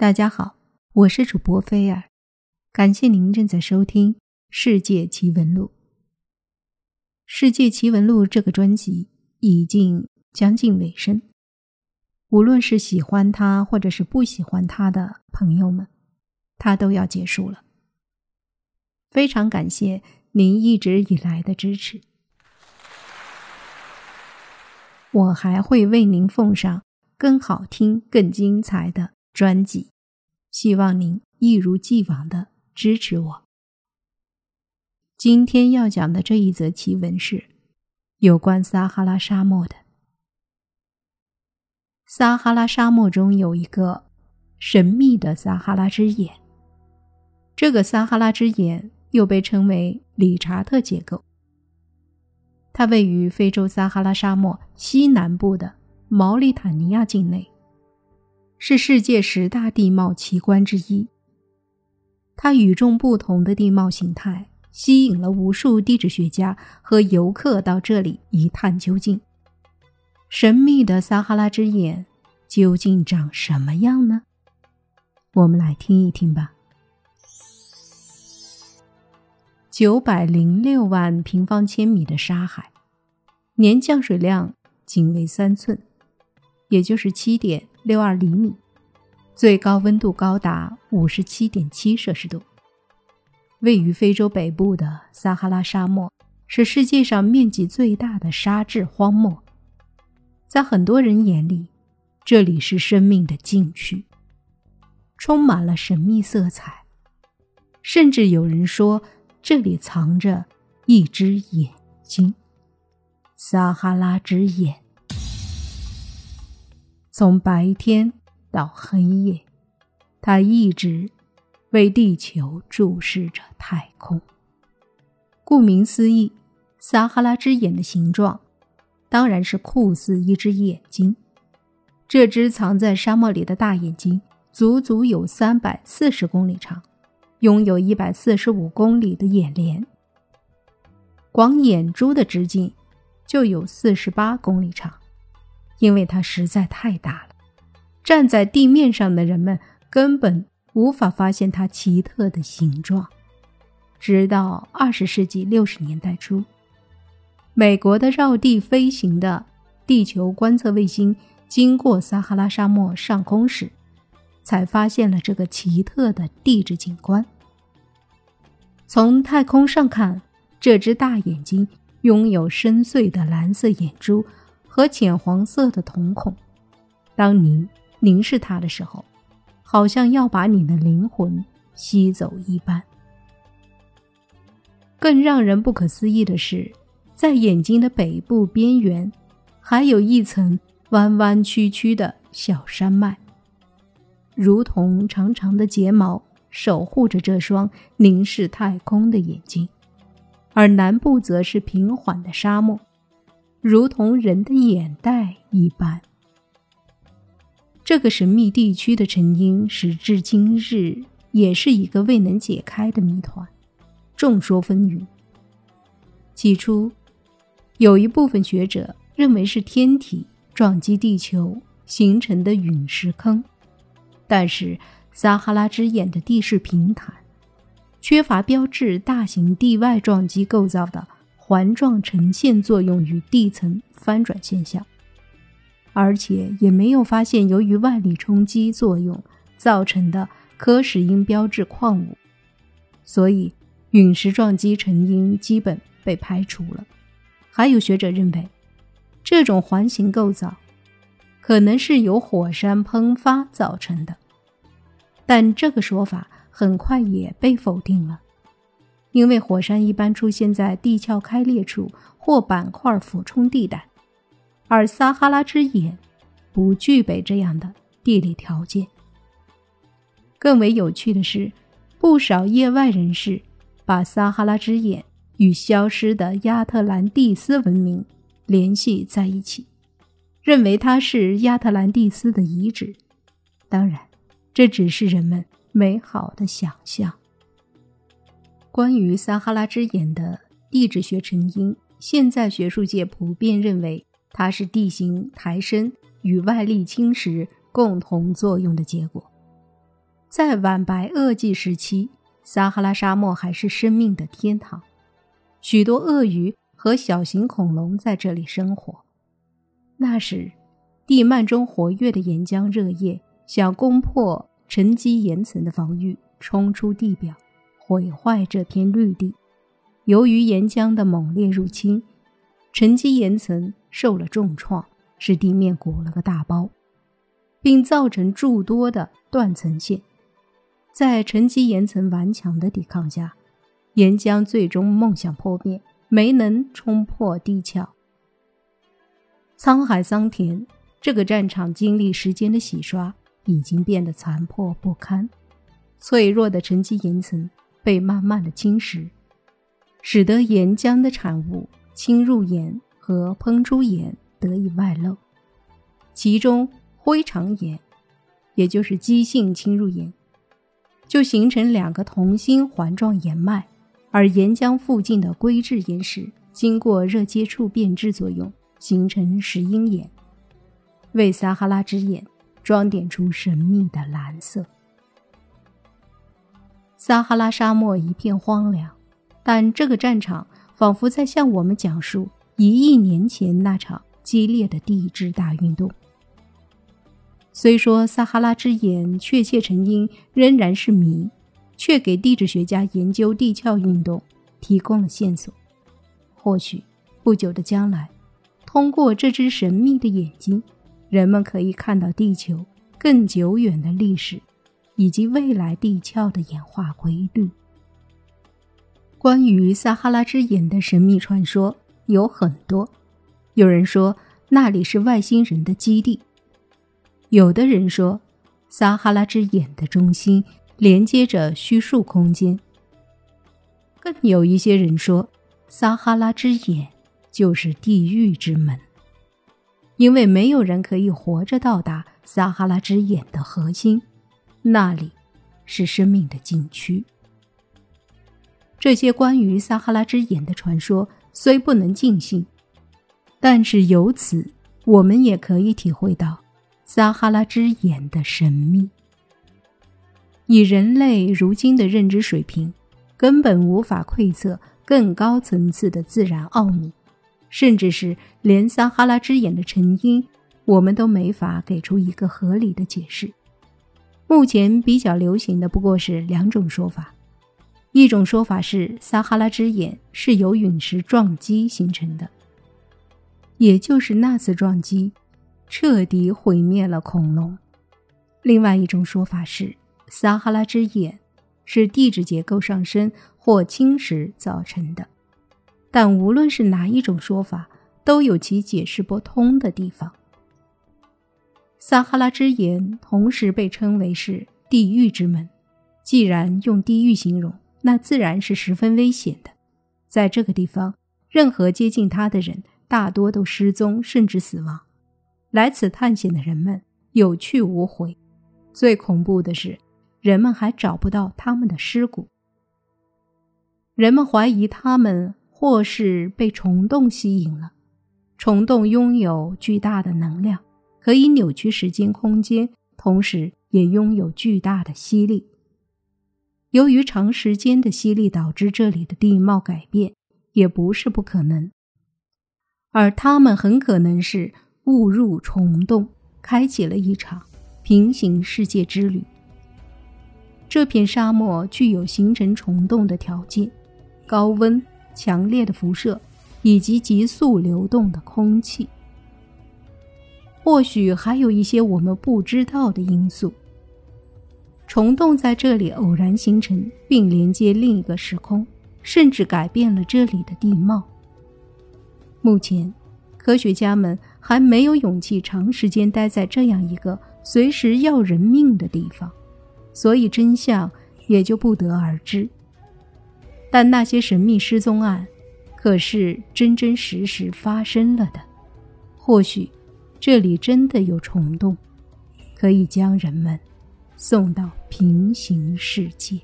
大家好，我是主播菲尔，感谢您正在收听《世界奇闻录》。《世界奇闻录》这个专辑已经将近尾声，无论是喜欢它或者是不喜欢它的朋友们，它都要结束了。非常感谢您一直以来的支持，我还会为您奉上更好听、更精彩的。专辑，希望您一如既往的支持我。今天要讲的这一则奇闻是有关撒哈拉沙漠的。撒哈拉沙漠中有一个神秘的撒哈拉之眼，这个撒哈拉之眼又被称为理查特结构。它位于非洲撒哈拉沙漠西南部的毛里塔尼亚境内。是世界十大地貌奇观之一。它与众不同的地貌形态吸引了无数地质学家和游客到这里一探究竟。神秘的撒哈拉之眼究竟长什么样呢？我们来听一听吧。九百零六万平方千米的沙海，年降水量仅为三寸，也就是七点。六二厘米，最高温度高达五十七点七摄氏度。位于非洲北部的撒哈拉沙漠是世界上面积最大的沙质荒漠，在很多人眼里，这里是生命的禁区，充满了神秘色彩，甚至有人说这里藏着一只眼睛——撒哈拉之眼。从白天到黑夜，它一直为地球注视着太空。顾名思义，撒哈拉之眼的形状当然是酷似一只眼睛。这只藏在沙漠里的大眼睛，足足有三百四十公里长，拥有一百四十五公里的眼帘，光眼珠的直径就有四十八公里长。因为它实在太大了，站在地面上的人们根本无法发现它奇特的形状。直到二十世纪六十年代初，美国的绕地飞行的地球观测卫星经过撒哈拉沙漠上空时，才发现了这个奇特的地质景观。从太空上看，这只大眼睛拥有深邃的蓝色眼珠。和浅黄色的瞳孔，当你凝视它的时候，好像要把你的灵魂吸走一般。更让人不可思议的是，在眼睛的北部边缘，还有一层弯弯曲曲的小山脉，如同长长的睫毛，守护着这双凝视太空的眼睛。而南部则是平缓的沙漠。如同人的眼袋一般，这个神秘地区的成因，时至今日也是一个未能解开的谜团，众说纷纭。起初，有一部分学者认为是天体撞击地球形成的陨石坑，但是撒哈拉之眼的地势平坦，缺乏标志大型地外撞击构造的。环状呈现作用与地层翻转现象，而且也没有发现由于外力冲击作用造成的科石英标志矿物，所以陨石撞击成因基本被排除了。还有学者认为，这种环形构造可能是由火山喷发造成的，但这个说法很快也被否定了。因为火山一般出现在地壳开裂处或板块俯冲地带，而撒哈拉之眼不具备这样的地理条件。更为有趣的是，不少业外人士把撒哈拉之眼与消失的亚特兰蒂斯文明联系在一起，认为它是亚特兰蒂斯的遗址。当然，这只是人们美好的想象。关于撒哈拉之眼的地质学成因，现在学术界普遍认为它是地形抬升与外力侵蚀共同作用的结果。在晚白垩纪时期，撒哈拉沙漠还是生命的天堂，许多鳄鱼和小型恐龙在这里生活。那时，地幔中活跃的岩浆热液想攻破沉积岩层的防御，冲出地表，毁坏这片绿地。由于岩浆的猛烈入侵，沉积岩层受了重创，使地面鼓了个大包，并造成诸多的断层线。在沉积岩层顽强的抵抗下，岩浆最终梦想破灭，没能冲破地壳。沧海桑田，这个战场经历时间的洗刷，已经变得残破不堪。脆弱的沉积岩层被慢慢的侵蚀，使得岩浆的产物侵入岩和喷出岩得以外露。其中灰长岩，也就是基性侵入岩，就形成两个同心环状岩脉，而岩浆附近的硅质岩石经过热接触变质作用。形成石英岩，为撒哈拉之眼装点出神秘的蓝色。撒哈拉沙漠一片荒凉，但这个战场仿佛在向我们讲述一亿年前那场激烈的地质大运动。虽说撒哈拉之眼确切成因仍然是谜，却给地质学家研究地壳运动提供了线索。或许不久的将来。通过这只神秘的眼睛，人们可以看到地球更久远的历史，以及未来地壳的演化规律。关于撒哈拉之眼的神秘传说有很多，有人说那里是外星人的基地，有的人说撒哈拉之眼的中心连接着虚数空间，更有一些人说撒哈拉之眼。就是地狱之门，因为没有人可以活着到达撒哈拉之眼的核心，那里是生命的禁区。这些关于撒哈拉之眼的传说虽不能尽信，但是由此我们也可以体会到撒哈拉之眼的神秘。以人类如今的认知水平，根本无法窥测更高层次的自然奥秘。甚至是连撒哈拉之眼的成因，我们都没法给出一个合理的解释。目前比较流行的不过是两种说法：一种说法是撒哈拉之眼是由陨石撞击形成的，也就是那次撞击彻底毁灭了恐龙；另外一种说法是撒哈拉之眼是地质结构上升或侵蚀造成的。但无论是哪一种说法，都有其解释不通的地方。撒哈拉之眼同时被称为是地狱之门，既然用地狱形容，那自然是十分危险的。在这个地方，任何接近它的人大多都失踪甚至死亡。来此探险的人们有去无回，最恐怖的是，人们还找不到他们的尸骨。人们怀疑他们。或是被虫洞吸引了，虫洞拥有巨大的能量，可以扭曲时间空间，同时也拥有巨大的吸力。由于长时间的吸力导致这里的地貌改变，也不是不可能。而他们很可能是误入虫洞，开启了一场平行世界之旅。这片沙漠具有形成虫洞的条件，高温。强烈的辐射，以及急速流动的空气，或许还有一些我们不知道的因素。虫洞在这里偶然形成，并连接另一个时空，甚至改变了这里的地貌。目前，科学家们还没有勇气长时间待在这样一个随时要人命的地方，所以真相也就不得而知。但那些神秘失踪案，可是真真实实发生了的。或许，这里真的有虫洞，可以将人们送到平行世界。